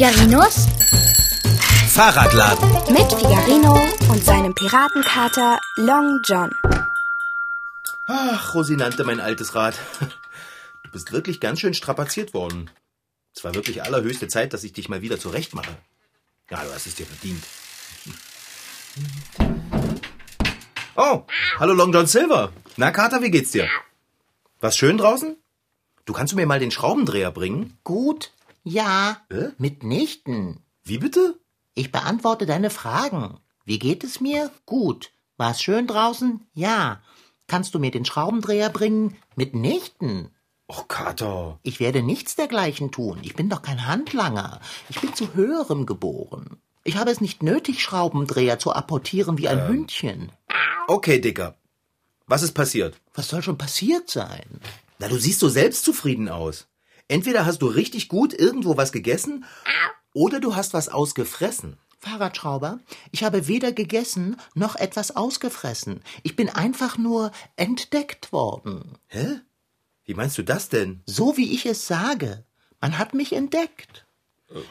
Figarinos Fahrradladen. mit Figarino und seinem Piratenkater Long John. Ach, Rosinante, mein altes Rad. Du bist wirklich ganz schön strapaziert worden. Es war wirklich allerhöchste Zeit, dass ich dich mal wieder zurechtmache. Ja, du hast es dir verdient. Oh, hallo Long John Silver. Na, Kater, wie geht's dir? Was schön draußen? Du kannst du mir mal den Schraubendreher bringen? Gut, ja, Äh? mitnichten. Wie bitte? Ich beantworte deine Fragen. Wie geht es mir? Gut. War es schön draußen? Ja. Kannst du mir den Schraubendreher bringen? Mitnichten. Och, Kater. Ich werde nichts dergleichen tun. Ich bin doch kein Handlanger. Ich bin zu höherem geboren. Ich habe es nicht nötig, Schraubendreher zu apportieren wie ein Hündchen. Okay, Dicker. Was ist passiert? Was soll schon passiert sein? Na, du siehst so selbstzufrieden aus. Entweder hast du richtig gut irgendwo was gegessen oder du hast was ausgefressen. Fahrradschrauber, ich habe weder gegessen noch etwas ausgefressen. Ich bin einfach nur entdeckt worden. Hä? Wie meinst du das denn? So wie ich es sage. Man hat mich entdeckt.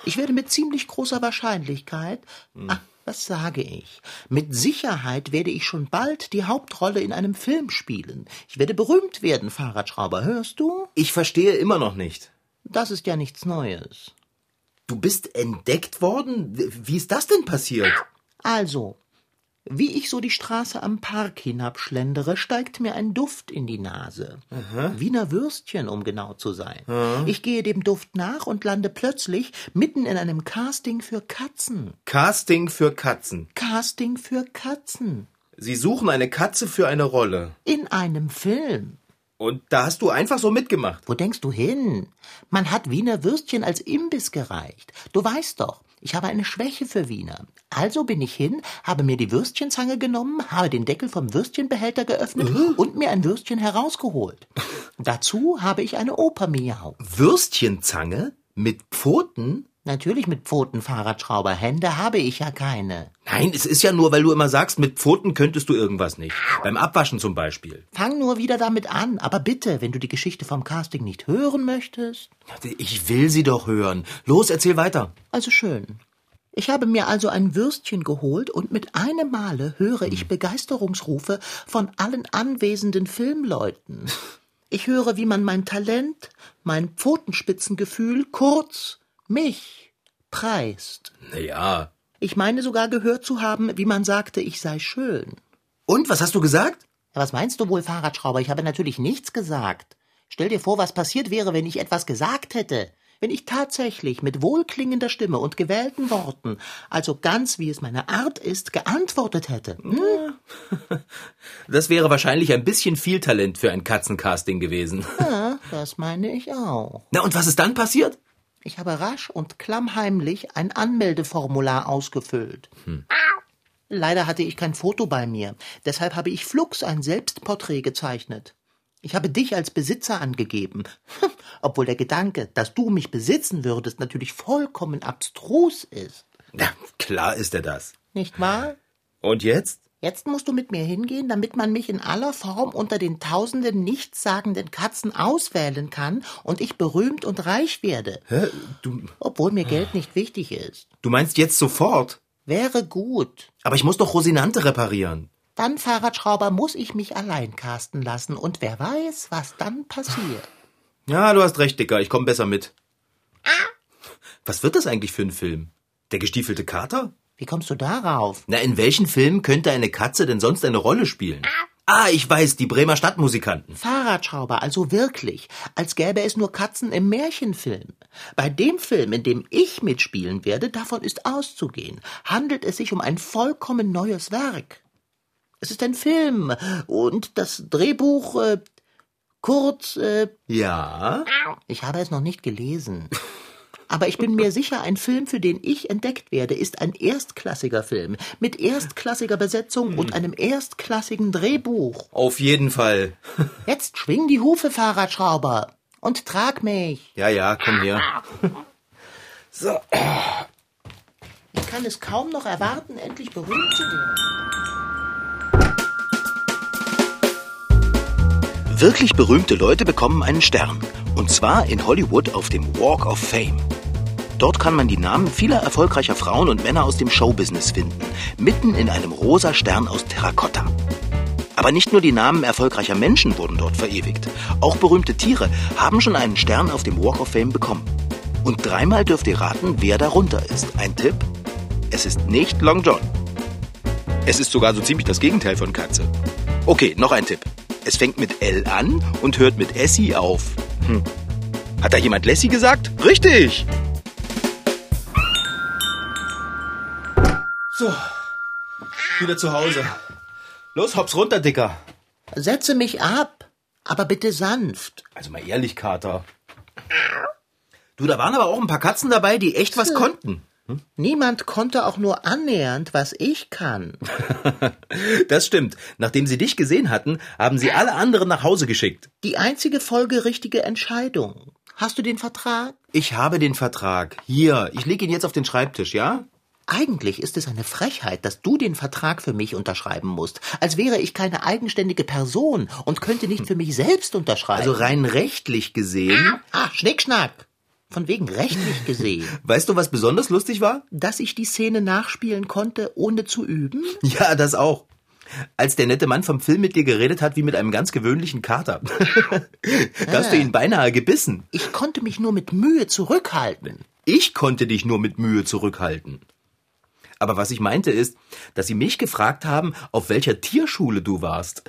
Ich werde mit ziemlich großer Wahrscheinlichkeit, ach, was sage ich? Mit Sicherheit werde ich schon bald die Hauptrolle in einem Film spielen. Ich werde berühmt werden, Fahrradschrauber, hörst du? Ich verstehe immer noch nicht. Das ist ja nichts Neues. Du bist entdeckt worden? Wie wie ist das denn passiert? Also, wie ich so die Straße am Park hinabschlendere, steigt mir ein Duft in die Nase. Wiener Würstchen, um genau zu sein. Ich gehe dem Duft nach und lande plötzlich mitten in einem Casting für Katzen. Casting für Katzen. Casting für Katzen. Sie suchen eine Katze für eine Rolle. In einem Film. Und da hast du einfach so mitgemacht. Wo denkst du hin? Man hat Wiener Würstchen als Imbiss gereicht. Du weißt doch, ich habe eine Schwäche für Wiener. Also bin ich hin, habe mir die Würstchenzange genommen, habe den Deckel vom Würstchenbehälter geöffnet und mir ein Würstchen herausgeholt. Dazu habe ich eine Oper miau. Würstchenzange? Mit Pfoten? Natürlich mit Pfoten, Fahrradschrauber. Hände habe ich ja keine. Nein, es ist ja nur, weil du immer sagst, mit Pfoten könntest du irgendwas nicht. Beim Abwaschen zum Beispiel. Fang nur wieder damit an. Aber bitte, wenn du die Geschichte vom Casting nicht hören möchtest. Ich will sie doch hören. Los, erzähl weiter. Also schön. Ich habe mir also ein Würstchen geholt und mit einem Male höre ich Begeisterungsrufe von allen anwesenden Filmleuten. Ich höre, wie man mein Talent, mein Pfotenspitzengefühl, kurz mich, preist. Naja. Ich meine sogar gehört zu haben, wie man sagte, ich sei schön. Und, was hast du gesagt? Ja, Was meinst du wohl, Fahrradschrauber? Ich habe natürlich nichts gesagt. Stell dir vor, was passiert wäre, wenn ich etwas gesagt hätte. Wenn ich tatsächlich mit wohlklingender Stimme und gewählten Worten, also ganz wie es meine Art ist, geantwortet hätte. Hm? Das wäre wahrscheinlich ein bisschen viel Talent für ein Katzencasting gewesen. Ja, das meine ich auch. Na, und was ist dann passiert? Ich habe rasch und klammheimlich ein Anmeldeformular ausgefüllt. Leider hatte ich kein Foto bei mir, deshalb habe ich flugs ein Selbstporträt gezeichnet. Ich habe dich als Besitzer angegeben, obwohl der Gedanke, dass du mich besitzen würdest, natürlich vollkommen abstrus ist. Na, klar ist er das. Nicht wahr? Und jetzt? Jetzt musst du mit mir hingehen, damit man mich in aller Form unter den tausenden nichtssagenden Katzen auswählen kann und ich berühmt und reich werde. Hä? Du, Obwohl mir Geld nicht wichtig ist. du meinst jetzt sofort? Wäre gut. Aber ich muss doch Rosinante reparieren. Dann, Fahrradschrauber, muss ich mich allein casten lassen und wer weiß, was dann passiert. Ja, du hast recht, Dicker. Ich komm besser mit. Was wird das eigentlich für ein Film? Der gestiefelte Kater? Wie kommst du darauf? Na, in welchen Filmen könnte eine Katze denn sonst eine Rolle spielen? Ah, ich weiß, die Bremer Stadtmusikanten. Fahrradschrauber, also wirklich, als gäbe es nur Katzen im Märchenfilm. Bei dem Film, in dem ich mitspielen werde, davon ist auszugehen, handelt es sich um ein vollkommen neues Werk. Es ist ein Film und das Drehbuch, äh, kurz, äh, Ja? ich habe es noch nicht gelesen. Aber ich bin mir sicher, ein Film, für den ich entdeckt werde, ist ein erstklassiger Film mit erstklassiger Besetzung und einem erstklassigen Drehbuch. Auf jeden Fall. Jetzt schwing die Hufe, Fahrradschrauber, und trag mich. Ja, ja, komm her. So. Ich kann es kaum noch erwarten, endlich berühmt zu werden. Wirklich berühmte Leute bekommen einen Stern. Und zwar in Hollywood auf dem Walk of Fame. Dort kann man die Namen vieler erfolgreicher Frauen und Männer aus dem Showbusiness finden, mitten in einem rosa Stern aus Terrakotta. Aber nicht nur die Namen erfolgreicher Menschen wurden dort verewigt. Auch berühmte Tiere haben schon einen Stern auf dem Walk of Fame bekommen. Und dreimal dürft ihr raten, wer darunter ist. Ein Tipp? Es ist nicht Long John. Es ist sogar so ziemlich das Gegenteil von Katze. Okay, noch ein Tipp. Es fängt mit L an und hört mit Essie auf. Hm. Hat da jemand Lassie gesagt? Richtig! So, wieder zu Hause. Los, hops runter, Dicker. Setze mich ab, aber bitte sanft. Also mal ehrlich, Kater. Du, da waren aber auch ein paar Katzen dabei, die echt was konnten. Hm? Niemand konnte auch nur annähernd, was ich kann. das stimmt. Nachdem sie dich gesehen hatten, haben sie alle anderen nach Hause geschickt. Die einzige folgerichtige Entscheidung. Hast du den Vertrag? Ich habe den Vertrag. Hier, ich lege ihn jetzt auf den Schreibtisch, ja? Eigentlich ist es eine Frechheit, dass du den Vertrag für mich unterschreiben musst, als wäre ich keine eigenständige Person und könnte nicht für mich selbst unterschreiben. Also rein rechtlich gesehen. Ah, Schnickschnack. Von wegen rechtlich gesehen. Weißt du, was besonders lustig war? Dass ich die Szene nachspielen konnte, ohne zu üben? Ja, das auch. Als der nette Mann vom Film mit dir geredet hat, wie mit einem ganz gewöhnlichen Kater. da hast du ihn beinahe gebissen. Ich konnte mich nur mit Mühe zurückhalten. Ich konnte dich nur mit Mühe zurückhalten. Aber was ich meinte ist, dass sie mich gefragt haben, auf welcher Tierschule du warst.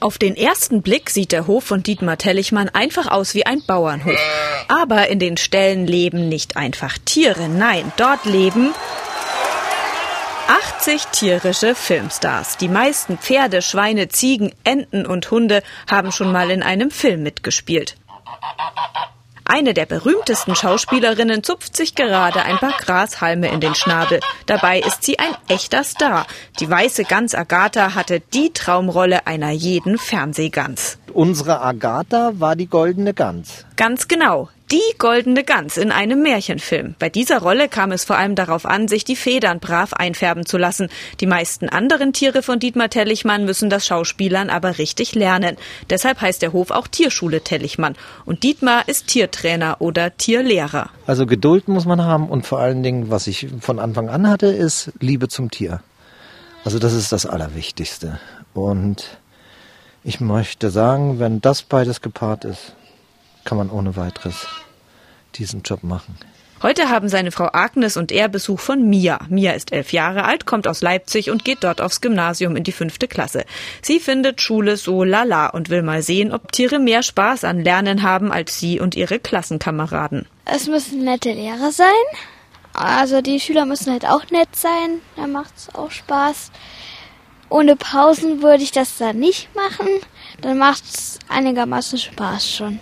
Auf den ersten Blick sieht der Hof von Dietmar Tellichmann einfach aus wie ein Bauernhof. Aber in den Ställen leben nicht einfach Tiere, nein, dort leben 80 tierische Filmstars. Die meisten Pferde, Schweine, Ziegen, Enten und Hunde haben schon mal in einem Film mitgespielt. Eine der berühmtesten Schauspielerinnen zupft sich gerade ein paar Grashalme in den Schnabel. Dabei ist sie ein echter Star. Die weiße Gans Agatha hatte die Traumrolle einer jeden Fernsehgans. Unsere Agatha war die goldene Gans. Ganz genau die goldene Gans in einem Märchenfilm. Bei dieser Rolle kam es vor allem darauf an, sich die Federn brav einfärben zu lassen. Die meisten anderen Tiere von Dietmar Tellichmann müssen das Schauspielern aber richtig lernen. Deshalb heißt der Hof auch Tierschule Tellichmann. Und Dietmar ist Tiertrainer oder Tierlehrer. Also Geduld muss man haben und vor allen Dingen, was ich von Anfang an hatte, ist Liebe zum Tier. Also das ist das Allerwichtigste. Und ich möchte sagen, wenn das beides gepaart ist, kann man ohne weiteres diesen Job machen. Heute haben seine Frau Agnes und er Besuch von Mia. Mia ist elf Jahre alt, kommt aus Leipzig und geht dort aufs Gymnasium in die fünfte Klasse. Sie findet Schule so lala und will mal sehen, ob Tiere mehr Spaß an Lernen haben als sie und ihre Klassenkameraden. Es müssen nette Lehrer sein. Also die Schüler müssen halt auch nett sein. Da macht es auch Spaß. Ohne Pausen würde ich das dann nicht machen. Dann macht es einigermaßen Spaß schon.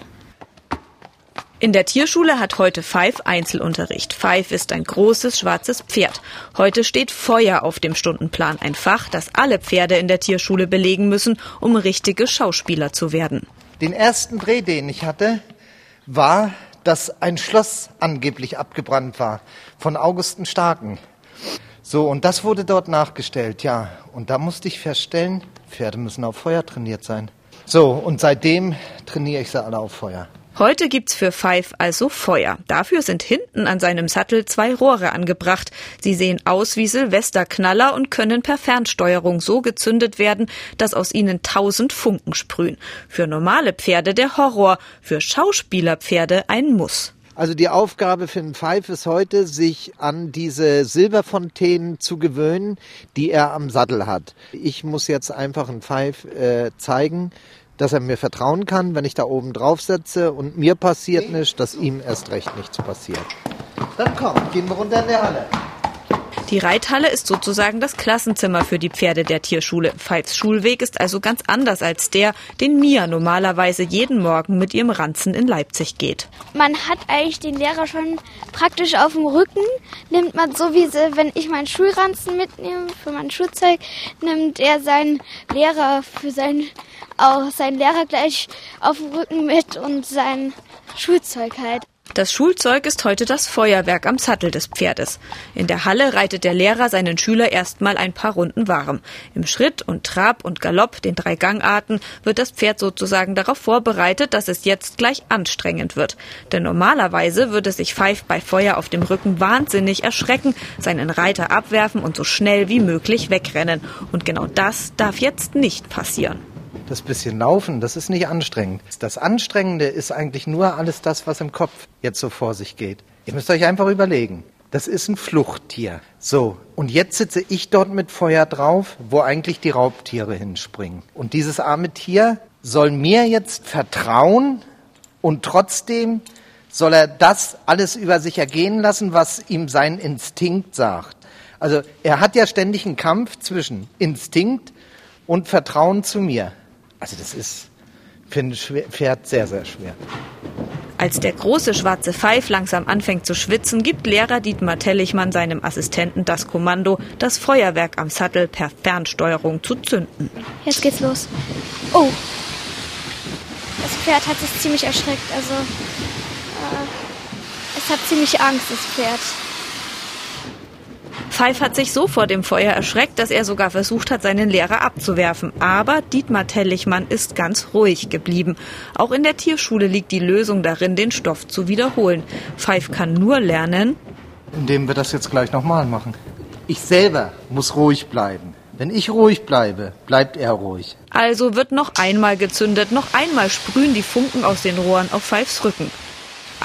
In der Tierschule hat heute Five Einzelunterricht. Five ist ein großes schwarzes Pferd. Heute steht Feuer auf dem Stundenplan, ein Fach, das alle Pferde in der Tierschule belegen müssen, um richtige Schauspieler zu werden. Den ersten Dreh, den ich hatte, war, dass ein Schloss angeblich abgebrannt war von Augusten Starken. So, und das wurde dort nachgestellt, ja. Und da musste ich feststellen, Pferde müssen auf Feuer trainiert sein. So, und seitdem trainiere ich sie alle auf Feuer. Heute gibt's für Five also Feuer. Dafür sind hinten an seinem Sattel zwei Rohre angebracht. Sie sehen aus wie Silvesterknaller und können per Fernsteuerung so gezündet werden, dass aus ihnen tausend Funken sprühen. Für normale Pferde der Horror, für Schauspielerpferde ein Muss. Also die Aufgabe für den Five ist heute, sich an diese Silberfontänen zu gewöhnen, die er am Sattel hat. Ich muss jetzt einfach ein Five äh, zeigen, dass er mir vertrauen kann, wenn ich da oben drauf setze und mir passiert nichts, dass ihm erst recht nichts passiert. Dann komm, gehen wir runter in der Halle. Die Reithalle ist sozusagen das Klassenzimmer für die Pferde der Tierschule. Veits Schulweg ist also ganz anders als der, den Mia normalerweise jeden Morgen mit ihrem Ranzen in Leipzig geht. Man hat eigentlich den Lehrer schon praktisch auf dem Rücken. Nimmt man so wie wenn ich meinen Schulranzen mitnehme für mein Schulzeug, nimmt er seinen Lehrer für sein auch seinen Lehrer gleich auf dem Rücken mit und sein Schulzeug halt. Das Schulzeug ist heute das Feuerwerk am Sattel des Pferdes. In der Halle reitet der Lehrer seinen Schüler erstmal ein paar Runden warm. Im Schritt und Trab und Galopp, den drei Gangarten, wird das Pferd sozusagen darauf vorbereitet, dass es jetzt gleich anstrengend wird. Denn normalerweise würde sich Pfeif bei Feuer auf dem Rücken wahnsinnig erschrecken, seinen Reiter abwerfen und so schnell wie möglich wegrennen. Und genau das darf jetzt nicht passieren. Das bisschen Laufen, das ist nicht anstrengend. Das Anstrengende ist eigentlich nur alles das, was im Kopf jetzt so vor sich geht. Ihr müsst euch einfach überlegen. Das ist ein Fluchttier. So, und jetzt sitze ich dort mit Feuer drauf, wo eigentlich die Raubtiere hinspringen. Und dieses arme Tier soll mir jetzt vertrauen und trotzdem soll er das alles über sich ergehen lassen, was ihm sein Instinkt sagt. Also er hat ja ständig einen Kampf zwischen Instinkt und Vertrauen zu mir. Also das ist für ein Pferd sehr, sehr schwer. Als der große schwarze Pfeif langsam anfängt zu schwitzen, gibt Lehrer Dietmar Tellichmann seinem Assistenten das Kommando, das Feuerwerk am Sattel per Fernsteuerung zu zünden. Jetzt geht's los. Oh. Das Pferd hat sich ziemlich erschreckt. Also, äh, es hat ziemlich Angst, das Pferd. Pfeif hat sich so vor dem Feuer erschreckt, dass er sogar versucht hat, seinen Lehrer abzuwerfen. Aber Dietmar Tellichmann ist ganz ruhig geblieben. Auch in der Tierschule liegt die Lösung darin, den Stoff zu wiederholen. Pfeif kann nur lernen, indem wir das jetzt gleich nochmal machen. Ich selber muss ruhig bleiben. Wenn ich ruhig bleibe, bleibt er ruhig. Also wird noch einmal gezündet, noch einmal sprühen die Funken aus den Rohren auf Pfeifs Rücken.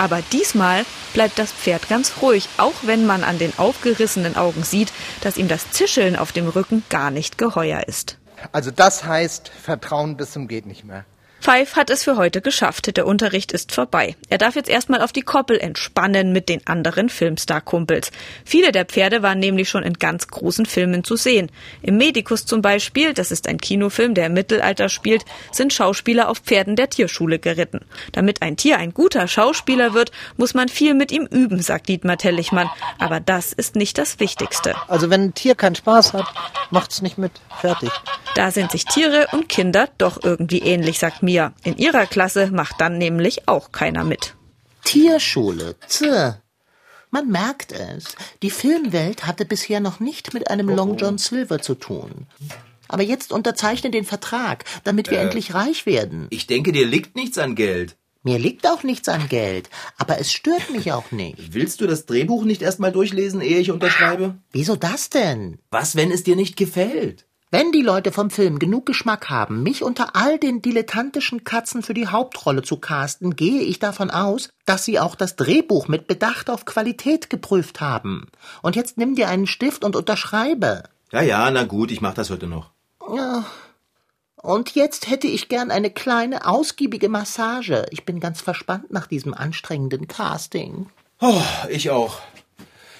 Aber diesmal bleibt das Pferd ganz ruhig, auch wenn man an den aufgerissenen Augen sieht, dass ihm das Zischeln auf dem Rücken gar nicht geheuer ist. Also das heißt Vertrauen bis zum geht nicht mehr. Pfeif hat es für heute geschafft. Der Unterricht ist vorbei. Er darf jetzt erstmal auf die Koppel entspannen mit den anderen Filmstar-Kumpels. Viele der Pferde waren nämlich schon in ganz großen Filmen zu sehen. Im Medikus zum Beispiel, das ist ein Kinofilm, der im Mittelalter spielt, sind Schauspieler auf Pferden der Tierschule geritten. Damit ein Tier ein guter Schauspieler wird, muss man viel mit ihm üben, sagt Dietmar Tellichmann. Aber das ist nicht das Wichtigste. Also wenn ein Tier keinen Spaß hat, macht's nicht mit. Fertig. Da sind sich Tiere und Kinder doch irgendwie ähnlich, sagt Mia. In ihrer Klasse macht dann nämlich auch keiner mit. Tierschule, tch. Man merkt es. Die Filmwelt hatte bisher noch nicht mit einem Long John Silver zu tun. Aber jetzt unterzeichne den Vertrag, damit wir Äh. endlich reich werden. Ich denke, dir liegt nichts an Geld. Mir liegt auch nichts an Geld, aber es stört mich auch nicht. Willst du das Drehbuch nicht erstmal durchlesen, ehe ich unterschreibe? Wieso das denn? Was, wenn es dir nicht gefällt? Wenn die Leute vom Film genug Geschmack haben, mich unter all den dilettantischen Katzen für die Hauptrolle zu casten, gehe ich davon aus, dass sie auch das Drehbuch mit Bedacht auf Qualität geprüft haben. Und jetzt nimm dir einen Stift und unterschreibe. Ja, ja, na gut, ich mach das heute noch. Ja. Und jetzt hätte ich gern eine kleine, ausgiebige Massage. Ich bin ganz verspannt nach diesem anstrengenden Casting. Oh, ich auch.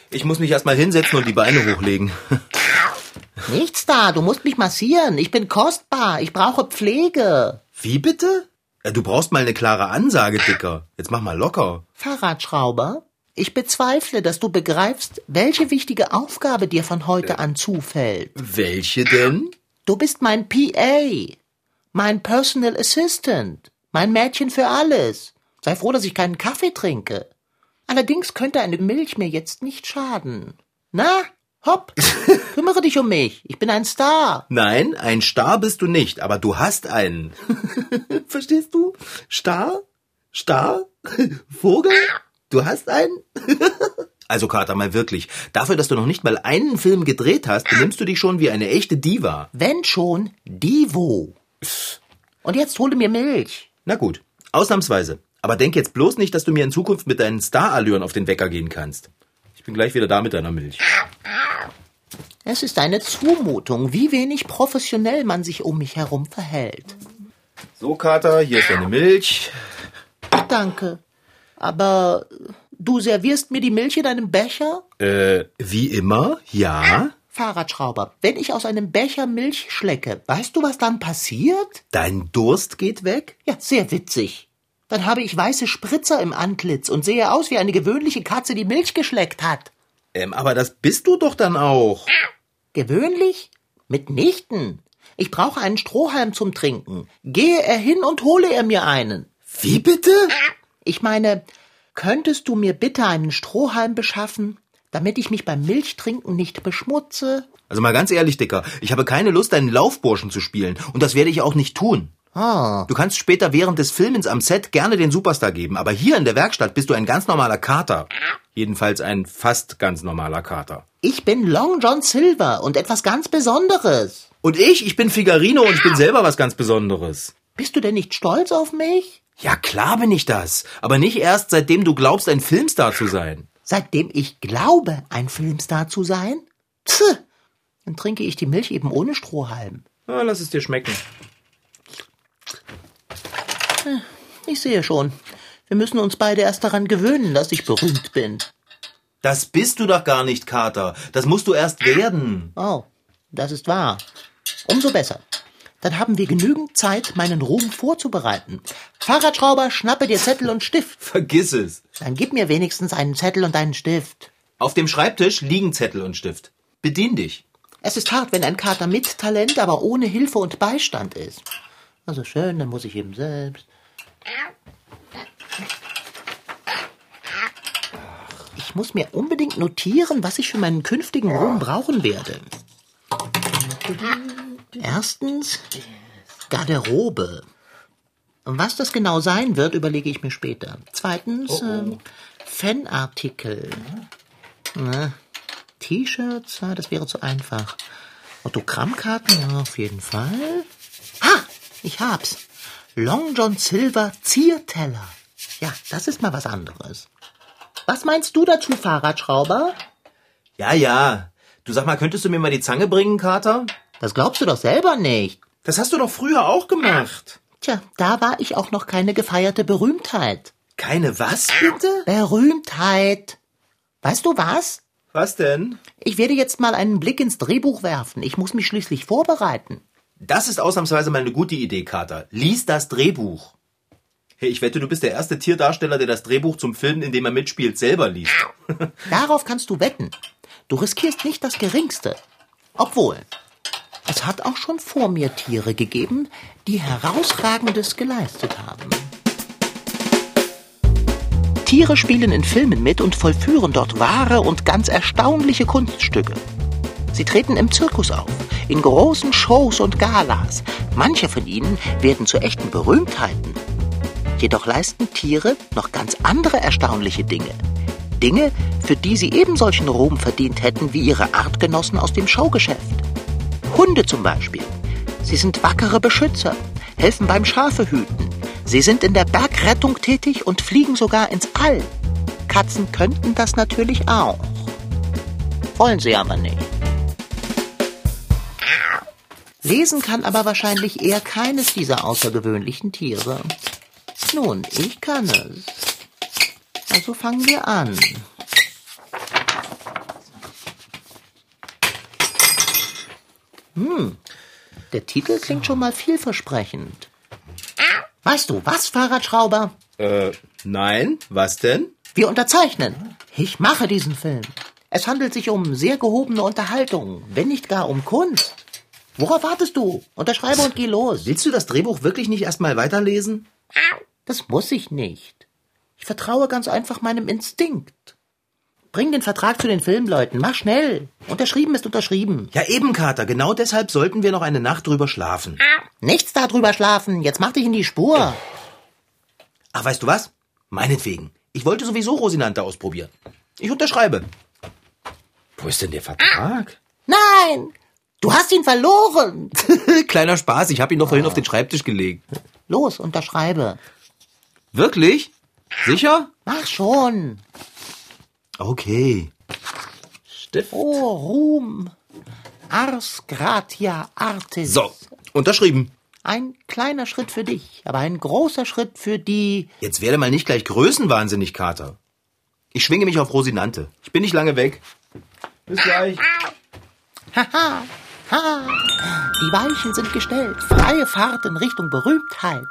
Ich muss mich erstmal hinsetzen und die Beine hochlegen. Nichts da, du musst mich massieren. Ich bin kostbar. Ich brauche Pflege. Wie bitte? Ja, du brauchst mal eine klare Ansage, Dicker. Jetzt mach mal locker. Fahrradschrauber, ich bezweifle, dass du begreifst, welche wichtige Aufgabe dir von heute an zufällt. Welche denn? Du bist mein PA, mein Personal Assistant, mein Mädchen für alles. Sei froh, dass ich keinen Kaffee trinke. Allerdings könnte eine Milch mir jetzt nicht schaden. Na, hopp, kümmere dich um mich. Ich bin ein Star. Nein, ein Star bist du nicht, aber du hast einen. Verstehst du? Star? Star? Vogel? Du hast einen? also, Kater, mal wirklich. Dafür, dass du noch nicht mal einen Film gedreht hast, benimmst du dich schon wie eine echte Diva. Wenn schon, Divo. Und jetzt hole mir Milch. Na gut, ausnahmsweise. Aber denk jetzt bloß nicht, dass du mir in Zukunft mit deinen Starallüren auf den Wecker gehen kannst. Ich bin gleich wieder da mit deiner Milch. Es ist eine Zumutung, wie wenig professionell man sich um mich herum verhält. So, Kater, hier ist deine Milch. Danke. Aber du servierst mir die Milch in einem Becher? Äh, wie immer, ja. Fahrradschrauber, wenn ich aus einem Becher Milch schlecke, weißt du, was dann passiert? Dein Durst geht weg? Ja, sehr witzig. Dann habe ich weiße Spritzer im Antlitz und sehe aus wie eine gewöhnliche Katze, die Milch geschleckt hat. Ähm, aber das bist du doch dann auch. Gewöhnlich? Mitnichten. Ich brauche einen Strohhalm zum Trinken. Gehe er hin und hole er mir einen. Wie bitte? Ich meine, Könntest du mir bitte einen Strohhalm beschaffen, damit ich mich beim Milchtrinken nicht beschmutze? Also mal ganz ehrlich, Dicker, ich habe keine Lust, einen Laufburschen zu spielen. Und das werde ich auch nicht tun. Ah, Du kannst später während des Filmens am Set gerne den Superstar geben, aber hier in der Werkstatt bist du ein ganz normaler Kater. Jedenfalls ein fast ganz normaler Kater. ich bin Long John Silver und etwas ganz Besonderes. Und ich, ich bin Figarino und ich bin selber was ganz Besonderes. Bist du denn nicht stolz auf mich? Ja, klar bin ich das. Aber nicht erst, seitdem du glaubst, ein Filmstar zu sein. Seitdem ich glaube, ein Filmstar zu sein? Pff, dann trinke ich die Milch eben ohne Strohhalm. Na, lass es dir schmecken. Ich sehe schon. Wir müssen uns beide erst daran gewöhnen, dass ich berühmt bin. Das bist du doch gar nicht, Kater. Das musst du erst werden. Oh, das ist wahr. Umso besser. Dann haben wir genügend Zeit, meinen Ruhm vorzubereiten. Fahrradschrauber, schnappe dir Zettel und Stift. Vergiss es. Dann gib mir wenigstens einen Zettel und einen Stift. Auf dem Schreibtisch liegen Zettel und Stift. Bedien dich. Es ist hart, wenn ein Kater mit Talent, aber ohne Hilfe und Beistand ist. Also schön, dann muss ich eben selbst. Ich muss mir unbedingt notieren, was ich für meinen künftigen Ruhm brauchen werde. Erstens Garderobe. Was das genau sein wird, überlege ich mir später. Zweitens ähm, Fanartikel. Na, T-Shirts, das wäre zu einfach. Autogrammkarten, ja, auf jeden Fall. Ha, ich hab's. Long John Silver Zierteller. Ja, das ist mal was anderes. Was meinst du dazu, Fahrradschrauber? Ja, ja. Du sag mal, könntest du mir mal die Zange bringen, Kater? Das glaubst du doch selber nicht. Das hast du doch früher auch gemacht. Tja, da war ich auch noch keine gefeierte Berühmtheit. Keine was, bitte? Berühmtheit. Weißt du was? Was denn? Ich werde jetzt mal einen Blick ins Drehbuch werfen. Ich muss mich schließlich vorbereiten. Das ist ausnahmsweise mal eine gute Idee, Kater. Lies das Drehbuch. Hey, ich wette, du bist der erste Tierdarsteller, der das Drehbuch zum Film, in dem er mitspielt, selber liest. Darauf kannst du wetten. Du riskierst nicht das Geringste. Obwohl, es hat auch schon vor mir Tiere gegeben, die herausragendes geleistet haben. Tiere spielen in Filmen mit und vollführen dort wahre und ganz erstaunliche Kunststücke. Sie treten im Zirkus auf, in großen Shows und Galas. Manche von ihnen werden zu echten Berühmtheiten. Jedoch leisten Tiere noch ganz andere erstaunliche Dinge. Dinge, für die sie ebensolchen Ruhm verdient hätten wie ihre Artgenossen aus dem Showgeschäft. Hunde zum Beispiel. Sie sind wackere Beschützer, helfen beim Schafehüten. Sie sind in der Bergrettung tätig und fliegen sogar ins All. Katzen könnten das natürlich auch. Wollen sie aber nicht. Lesen kann aber wahrscheinlich eher keines dieser außergewöhnlichen Tiere. Nun, ich kann es. Also fangen wir an. Hm, der Titel klingt schon mal vielversprechend. Weißt du was, Fahrradschrauber? Äh, nein. Was denn? Wir unterzeichnen. Ich mache diesen Film. Es handelt sich um sehr gehobene Unterhaltung, wenn nicht gar um Kunst. Worauf wartest du? Unterschreibe und geh los. Willst du das Drehbuch wirklich nicht erstmal weiterlesen? Das muss ich nicht. Ich vertraue ganz einfach meinem Instinkt. Bring den Vertrag zu den Filmleuten. Mach schnell. Unterschrieben ist unterschrieben. Ja, eben, Kater. Genau deshalb sollten wir noch eine Nacht drüber schlafen. Nichts darüber schlafen. Jetzt mach dich in die Spur. Ach, weißt du was? Meinetwegen. Ich wollte sowieso Rosinante ausprobieren. Ich unterschreibe. Wo ist denn der Vertrag? Nein! Du hast ihn verloren. Kleiner Spaß, ich habe ihn doch vorhin auf den Schreibtisch gelegt. Los, unterschreibe. Wirklich? Sicher? Mach schon. Okay. Stift. Oh, Ruhm. Ars gratia artis. So, unterschrieben. Ein kleiner Schritt für dich, aber ein großer Schritt für die. Jetzt werde mal nicht gleich größenwahnsinnig, Kater. Ich schwinge mich auf Rosinante. Ich bin nicht lange weg. Bis gleich. Haha, ha. Die Weichen sind gestellt. Freie Fahrt in Richtung Berühmtheit.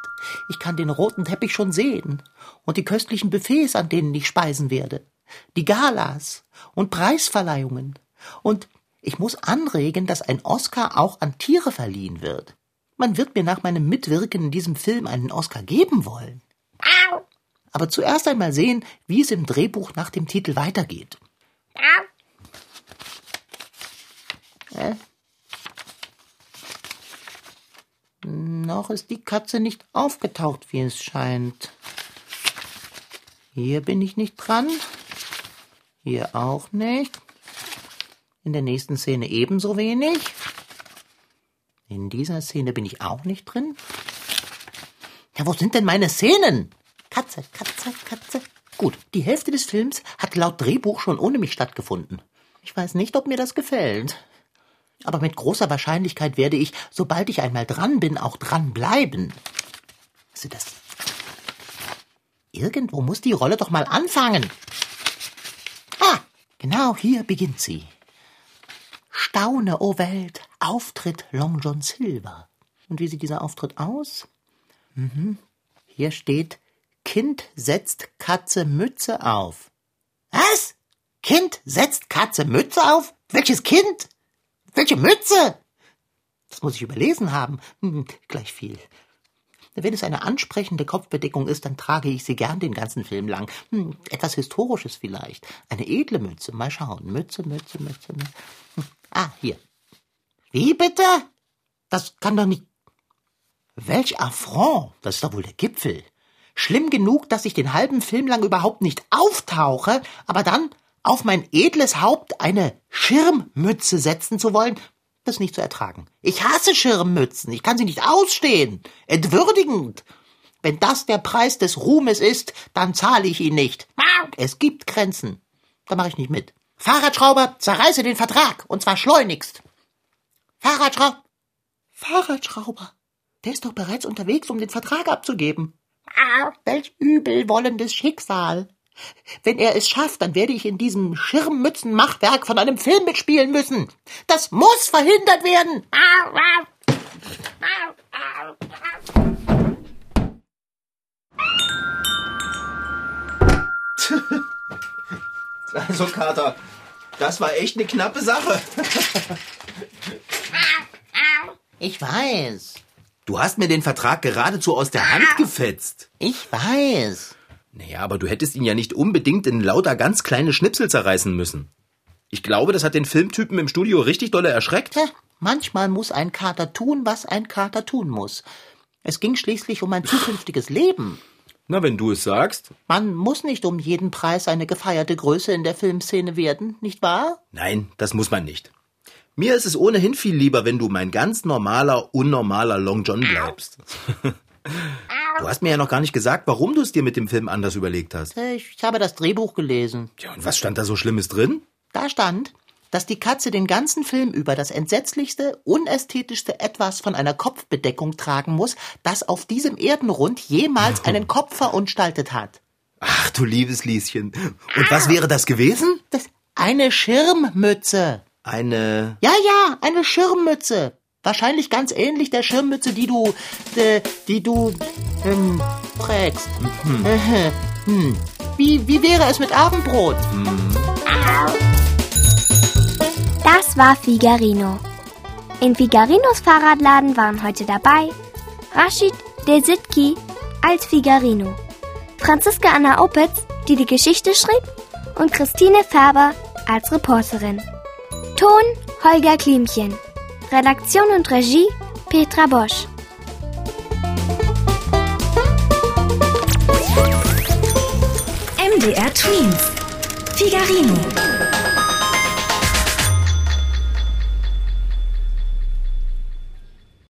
Ich kann den roten Teppich schon sehen. Und die köstlichen Buffets, an denen ich speisen werde. Die Galas und Preisverleihungen. Und ich muss anregen, dass ein Oscar auch an Tiere verliehen wird. Man wird mir nach meinem Mitwirken in diesem Film einen Oscar geben wollen. Aber zuerst einmal sehen, wie es im Drehbuch nach dem Titel weitergeht. Äh? Noch ist die Katze nicht aufgetaucht, wie es scheint. Hier bin ich nicht dran. Hier auch nicht. In der nächsten Szene ebenso wenig. In dieser Szene bin ich auch nicht drin. Ja, wo sind denn meine Szenen? Katze, Katze, Katze. Gut, die Hälfte des Films hat laut Drehbuch schon ohne mich stattgefunden. Ich weiß nicht, ob mir das gefällt. Aber mit großer Wahrscheinlichkeit werde ich, sobald ich einmal dran bin, auch dran bleiben. Also das. Irgendwo muss die Rolle doch mal anfangen. Ah, genau hier beginnt sie. Staune, o oh Welt, Auftritt Long John Silver. Und wie sieht dieser Auftritt aus? Mhm. Hier steht Kind setzt Katze Mütze auf. Was? Kind setzt Katze Mütze auf? Welches Kind? Welche Mütze? Das muss ich überlesen haben. Hm, gleich viel. Wenn es eine ansprechende Kopfbedeckung ist, dann trage ich sie gern den ganzen Film lang. Hm, etwas Historisches vielleicht. Eine edle Mütze. Mal schauen. Mütze, Mütze, Mütze. Mütze. Hm. Ah, hier. Wie bitte? Das kann doch nicht. Welch Affront. Das ist doch wohl der Gipfel. Schlimm genug, dass ich den halben Film lang überhaupt nicht auftauche, aber dann auf mein edles Haupt eine Schirmmütze setzen zu wollen, das nicht zu ertragen. Ich hasse Schirmmützen, ich kann sie nicht ausstehen. Entwürdigend. Wenn das der Preis des Ruhmes ist, dann zahle ich ihn nicht. Es gibt Grenzen. Da mache ich nicht mit. Fahrradschrauber, zerreiße den Vertrag, und zwar schleunigst. Fahrradschrauber. Fahrradschrauber. Der ist doch bereits unterwegs, um den Vertrag abzugeben. Ah, welch übelwollendes Schicksal. Wenn er es schafft, dann werde ich in diesem Schirmmützenmachwerk von einem Film mitspielen müssen. Das muss verhindert werden. Also, Kater, das war echt eine knappe Sache. Ich weiß. Du hast mir den Vertrag geradezu aus der Hand gefetzt. Ich weiß. Naja, aber du hättest ihn ja nicht unbedingt in lauter ganz kleine Schnipsel zerreißen müssen. Ich glaube, das hat den Filmtypen im Studio richtig dolle erschreckt. Tja, manchmal muss ein Kater tun, was ein Kater tun muss. Es ging schließlich um ein zukünftiges Leben. Na, wenn du es sagst. Man muss nicht um jeden Preis eine gefeierte Größe in der Filmszene werden, nicht wahr? Nein, das muss man nicht. Mir ist es ohnehin viel lieber, wenn du mein ganz normaler, unnormaler Long John bleibst. Du hast mir ja noch gar nicht gesagt, warum du es dir mit dem Film anders überlegt hast. Ich habe das Drehbuch gelesen. Ja, und was stand da so Schlimmes drin? Da stand, dass die Katze den ganzen Film über das entsetzlichste, unästhetischste Etwas von einer Kopfbedeckung tragen muss, das auf diesem Erdenrund jemals einen Kopf verunstaltet hat. Ach, du liebes Lieschen. Und was wäre das gewesen? Das eine Schirmmütze. Eine. Ja, ja, eine Schirmmütze. Wahrscheinlich ganz ähnlich der Schirmmütze, die du, äh, die du ähm, trägst. Mhm. Äh, hm. Wie, wie wäre es mit Abendbrot? Mhm. Das war Figarino. In Figarinos Fahrradladen waren heute dabei Rashid Desitki als Figarino, Franziska Anna Opitz, die die Geschichte schrieb, und Christine Färber als Reporterin. Ton Holger Klimchen. Redaktion und Regie Petra Bosch. MDR Twins. Figarino.